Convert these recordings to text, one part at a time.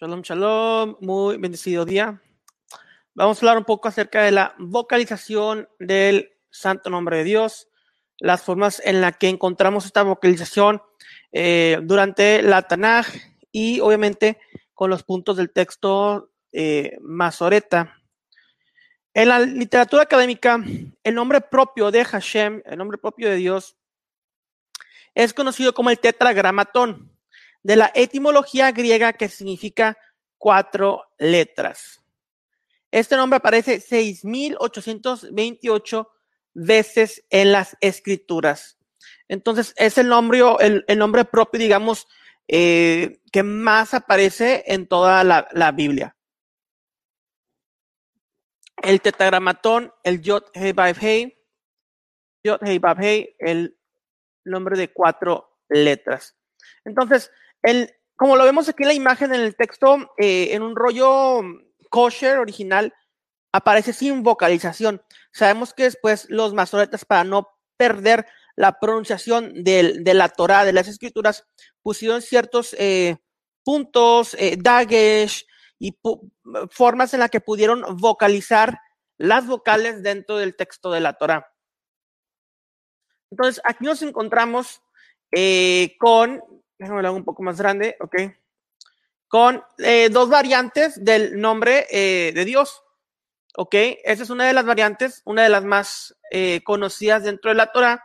Shalom, shalom, muy bendecido día. Vamos a hablar un poco acerca de la vocalización del santo nombre de Dios, las formas en las que encontramos esta vocalización eh, durante la Tanaj y obviamente con los puntos del texto eh, Masoreta. En la literatura académica, el nombre propio de Hashem, el nombre propio de Dios, es conocido como el tetragramatón, de la etimología griega que significa cuatro letras. Este nombre aparece 6.828 veces en las escrituras. Entonces, es el nombre, el, nombre propio, digamos, eh, que más aparece en toda la, Biblia. El tetragramatón, el Yod Hei Hei, Yod Hei Hei, el nombre de cuatro letras. Entonces, el, como lo vemos aquí en la imagen, en el texto, eh, en un rollo kosher original, aparece sin vocalización. Sabemos que después los masoretas, para no perder la pronunciación de, de la Torah, de las escrituras, pusieron ciertos eh, puntos, eh, dagesh y formas en las que pudieron vocalizar las vocales dentro del texto de la Torah. Entonces, aquí nos encontramos eh, con, déjame lo hago un poco más grande, ok, con eh, dos variantes del nombre eh, de Dios. Ok, esa es una de las variantes, una de las más eh, conocidas dentro de la Torah.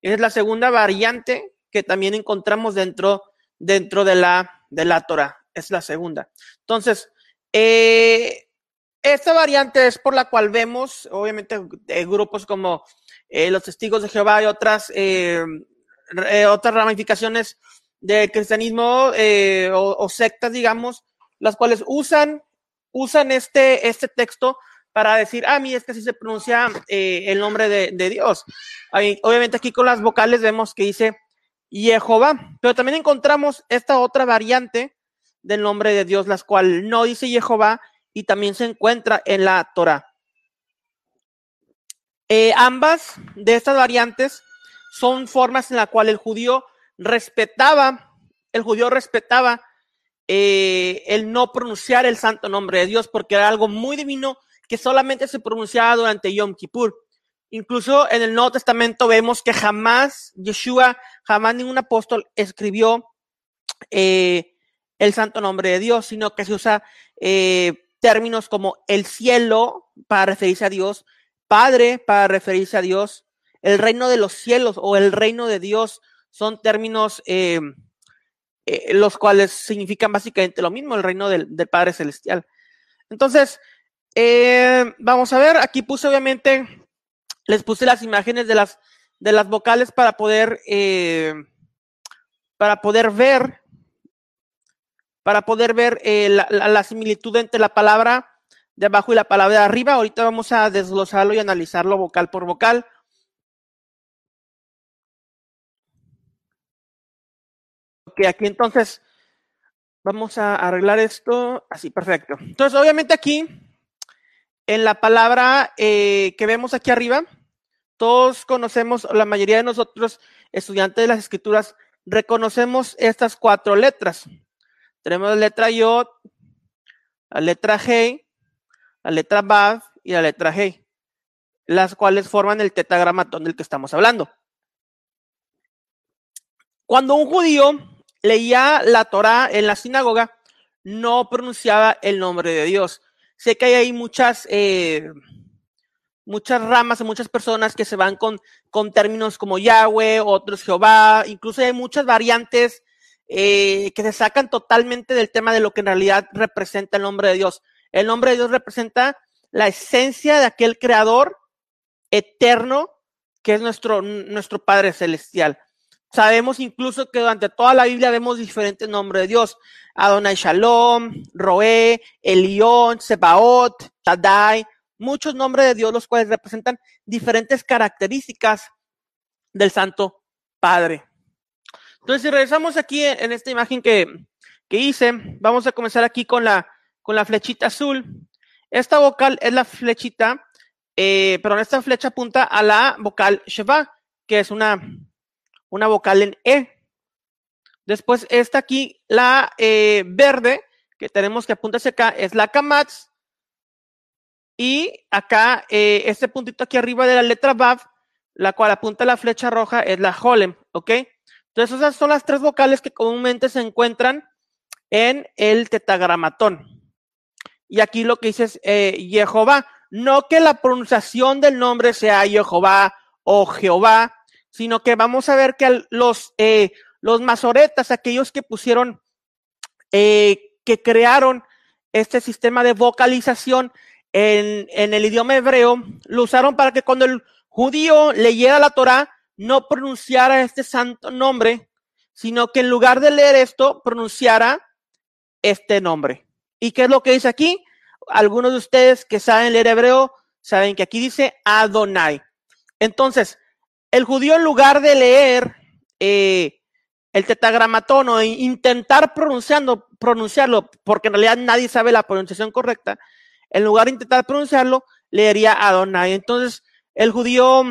Es la segunda variante que también encontramos dentro, dentro de, la, de la Torah. Es la segunda. Entonces, esta variante es por la cual vemos, obviamente, grupos como los testigos de Jehová y otras, otras ramificaciones del cristianismo eh, o, sectas, digamos, las cuales usan, usan este, este texto para decir, ah, mí es que así se pronuncia eh, el nombre de, de Dios. Ahí, obviamente aquí con las vocales vemos que dice Jehová, pero también encontramos esta otra variante del nombre de Dios, las cual no dice Jehová y también se encuentra en la Torah. Eh, ambas de estas variantes son formas en la cual el judío respetaba, el judío respetaba eh, el no pronunciar el santo nombre de Dios porque era algo muy divino que solamente se pronunciaba durante Yom Kippur. Incluso en el Nuevo Testamento vemos que jamás Yeshua, jamás ningún apóstol escribió eh, el santo nombre de Dios, sino que se usa eh, términos como el cielo para referirse a Dios, Padre para referirse a Dios, el reino de los cielos o el reino de Dios son términos eh, eh, los cuales significan básicamente lo mismo, el reino del, del Padre Celestial. Entonces, eh, vamos a ver, aquí puse obviamente, les puse las imágenes de las, de las vocales para poder, para poder ver, para poder ver la, la, similitud entre la palabra de abajo y la palabra de arriba. Ahorita vamos a desglosarlo y analizarlo vocal por vocal. Ok, aquí entonces vamos a arreglar esto así, perfecto. Entonces, obviamente aquí en la palabra eh, que vemos aquí arriba, todos conocemos, la mayoría de nosotros, estudiantes de las escrituras, reconocemos estas cuatro letras. Tenemos la letra Yod, la letra G, la letra Bav y la letra G, las cuales forman el tetragramatón del que estamos hablando. Cuando un judío leía la Torah en la sinagoga, no pronunciaba el nombre de Dios sé que hay ahí muchas, eh, muchas ramas muchas personas que se van con, con términos como Yahweh, otros Jehová, incluso hay muchas variantes eh, que se sacan totalmente del tema de lo que en realidad representa el nombre de Dios. El nombre de Dios representa la esencia de aquel creador eterno que es nuestro, nuestro Padre Celestial. Sabemos incluso que durante toda la Biblia vemos diferentes nombres de Dios. Adonai Shalom, Roé, Elión, Sebaot, Shaddai, muchos nombres de Dios los cuales representan diferentes características del Santo Padre. Entonces, si regresamos aquí en esta imagen que, que hice, vamos a comenzar aquí con la, con la flechita azul. Esta vocal es la flechita, eh, perdón, esta flecha apunta a la vocal Sheva, que es una una vocal en E. Después esta aquí, la eh, verde, que tenemos que apuntar hacia acá es la Kamatz. Y acá, eh, este puntito aquí arriba de la letra Vav, la cual apunta la flecha roja, es la Holem, ¿ok? Entonces, esas son las tres vocales que comúnmente se encuentran en el tetagramatón. Y aquí lo que dice es eh, Jehová. No que la pronunciación del nombre sea Jehová o Jehová, sino que vamos a ver que los, eh, los masoretas, aquellos que pusieron, eh, que crearon este sistema de vocalización en, en, el idioma hebreo, lo usaron para que cuando el judío leyera la Torah, no pronunciara este santo nombre, sino que en lugar de leer esto, pronunciara este nombre. ¿Y qué es lo que dice aquí? Algunos de ustedes que saben leer hebreo saben que aquí dice Adonai. Entonces, el judío en lugar de leer eh, el tetagramatón o intentar pronunciando, pronunciarlo, porque en realidad nadie sabe la pronunciación correcta, en lugar de intentar pronunciarlo, leería Adonai. Entonces, el judío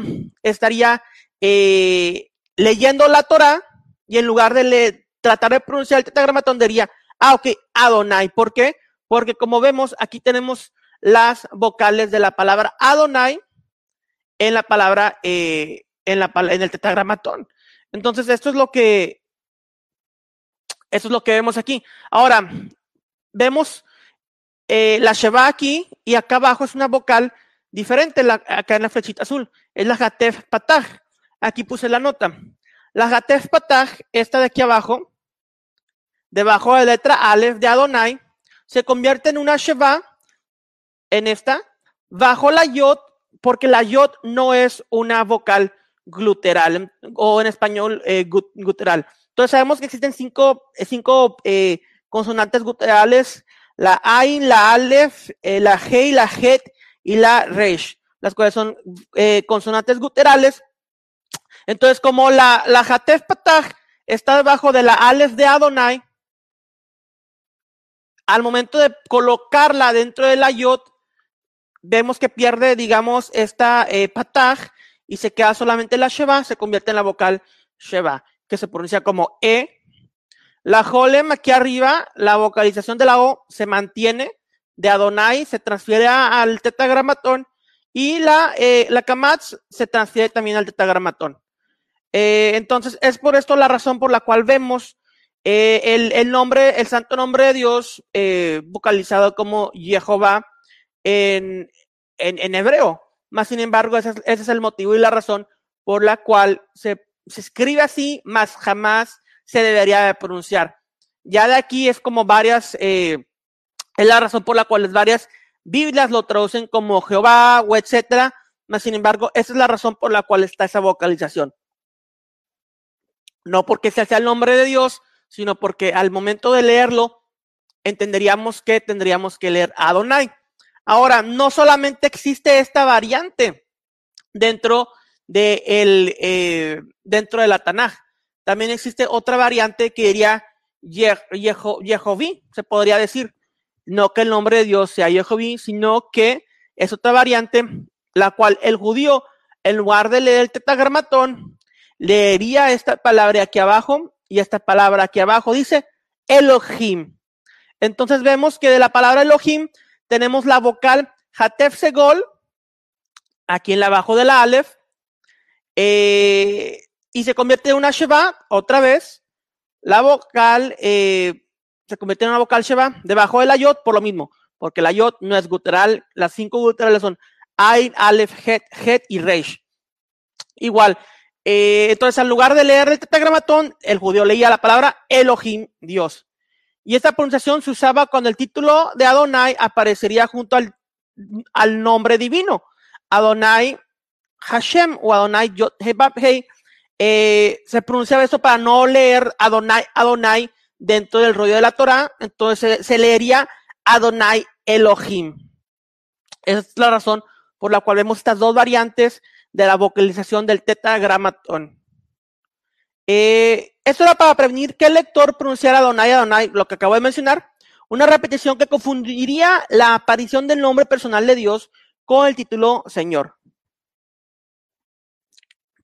estaría eh, leyendo la Torah y en lugar de tratar de pronunciar el tetagramatón diría, ah, ok, Adonai. ¿Por qué? Porque como vemos, aquí tenemos las vocales de la palabra Adonai en la palabra, eh, en, la, en el tetagramatón. Entonces, esto es lo que, esto es lo que vemos aquí. Ahora, vemos eh, la Sheba aquí y acá abajo es una vocal diferente, la, acá en la flechita azul. Es la Hatef Patah. Aquí puse la nota. La Hatef Patah, esta de aquí abajo, debajo de la letra Aleph de Adonai, se convierte en una Sheva, en esta, bajo la Yod, porque la Yod no es una vocal gluteral, o en español eh, gutural. Entonces sabemos que existen cinco, eh, cinco eh, consonantes guturales, la Ain, la Aleph, eh, la Hei, la Het y la Resh, las cuales son eh, consonantes guturales. Entonces, como la, la Hatef Patah está debajo de la Aleph de Adonai, al momento de colocarla dentro de la yod, vemos que pierde, digamos, esta eh, pataj y se queda solamente la sheba, se convierte en la vocal sheba, que se pronuncia como e. La holem aquí arriba, la vocalización de la o se mantiene de Adonai, se transfiere al tetagramatón y la, eh, la kamatz se transfiere también al tetagramatón. Eh, entonces, es por esto la razón por la cual vemos eh, el, el, nombre, el santo nombre de Dios, vocalizado como Jehová en, en, hebreo. Más sin embargo, ese es, el motivo y la razón por la cual se, se escribe así, más jamás se debería de pronunciar. Ya de aquí es como varias, eh, es la razón por la cual varias Biblias lo traducen como Jehová o etcétera. Más sin embargo, esa es la razón por la cual está esa vocalización. No porque se sea el nombre de Dios, sino porque al momento de leerlo entenderíamos que tendríamos que leer Adonai. Ahora, no solamente existe esta variante dentro de el, eh, dentro de la Tanaj, también existe otra variante que diría Yehoví, se podría decir. No que el nombre de Dios sea Yehoví, sino que es otra variante, la cual el judío, en lugar de leer el tetagramatón, leería esta palabra aquí abajo y esta palabra aquí abajo dice Elohim. Entonces vemos que de la palabra Elohim tenemos la vocal Hatef Segol, aquí en la abajo de la Aleph, eh, y se convierte en una Sheba, otra vez, la vocal eh, se convierte en una vocal Sheba, debajo de la Yod, por lo mismo, porque la Yod no es gutural, las cinco guturales son Ain, Aleph, Het, Het y Reish. Igual, eh, entonces, al lugar de leer el tetagramatón, el judío leía la palabra Elohim, Dios. Y esta pronunciación se usaba cuando el título de Adonai aparecería junto al, al nombre divino. Adonai Hashem o Adonai Yod Hei. Eh, se pronunciaba esto para no leer Adonai, Adonai dentro del rollo de la Torah. Entonces se, leería Adonai Elohim. Esa es la razón por la cual vemos estas dos variantes de la vocalización del tetragramatón. Eh, esto era para prevenir que el lector pronunciara Adonai, Adonai, lo que acabo de mencionar, una repetición que confundiría la aparición del nombre personal de Dios con el título Señor.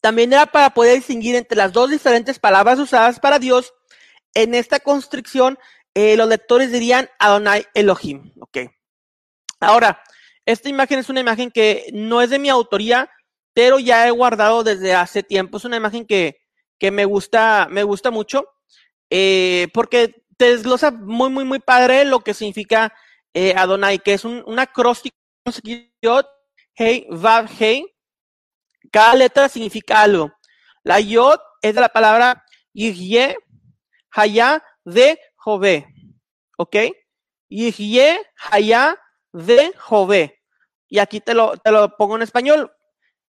También era para poder distinguir entre las dos diferentes palabras usadas para Dios en esta constricción eh, los lectores dirían Adonai Elohim. Ok. Ahora, esta imagen es una imagen que no es de mi autoría, pero ya he guardado desde hace tiempo. Es una imagen que, que me gusta, me gusta mucho, eh, porque te desglosa muy, muy, muy padre lo que significa eh, Adonai, que es un, un acróstico, Hey, Vav, Hey. Cada letra significa algo. La Yod es de la palabra Yihye, Haya, de Jove. ¿Ok? Yihye, Haya, de Jove. Y aquí te lo, te lo pongo en español.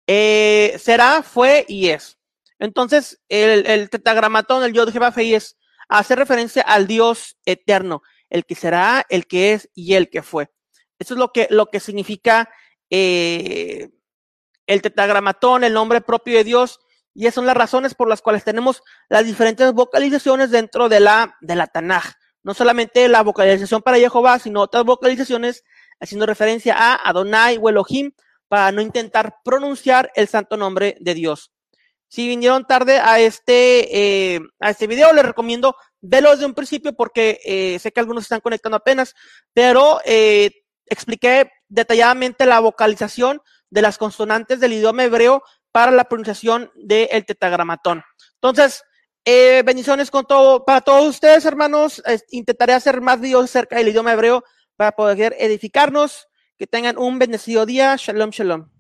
Eh, será, fue y es. Entonces, el, el tetagramatón, el Yod Jeva es hace referencia al Dios eterno, el que será, el que es y el que fue. Eso es lo que, lo que significa eh, el tetagramatón, el nombre propio de Dios, y esas son las razones por las cuales tenemos las diferentes vocalizaciones dentro de la, de la Tanaj. No solamente la vocalización para Jehová, sino otras vocalizaciones haciendo referencia a Adonai o Elohim para no intentar pronunciar el santo nombre de Dios. Si vinieron tarde a este, eh, a este video, les recomiendo verlo desde un principio porque eh, sé que algunos están conectando apenas, pero eh, expliqué detalladamente la vocalización de las consonantes del idioma hebreo para la pronunciación del tetagramatón. Entonces, eh, bendiciones con todo, para todos ustedes, hermanos. intentaré hacer más videos acerca del idioma hebreo para poder edificarnos. Que tengan un bendecido día. Shalom, shalom.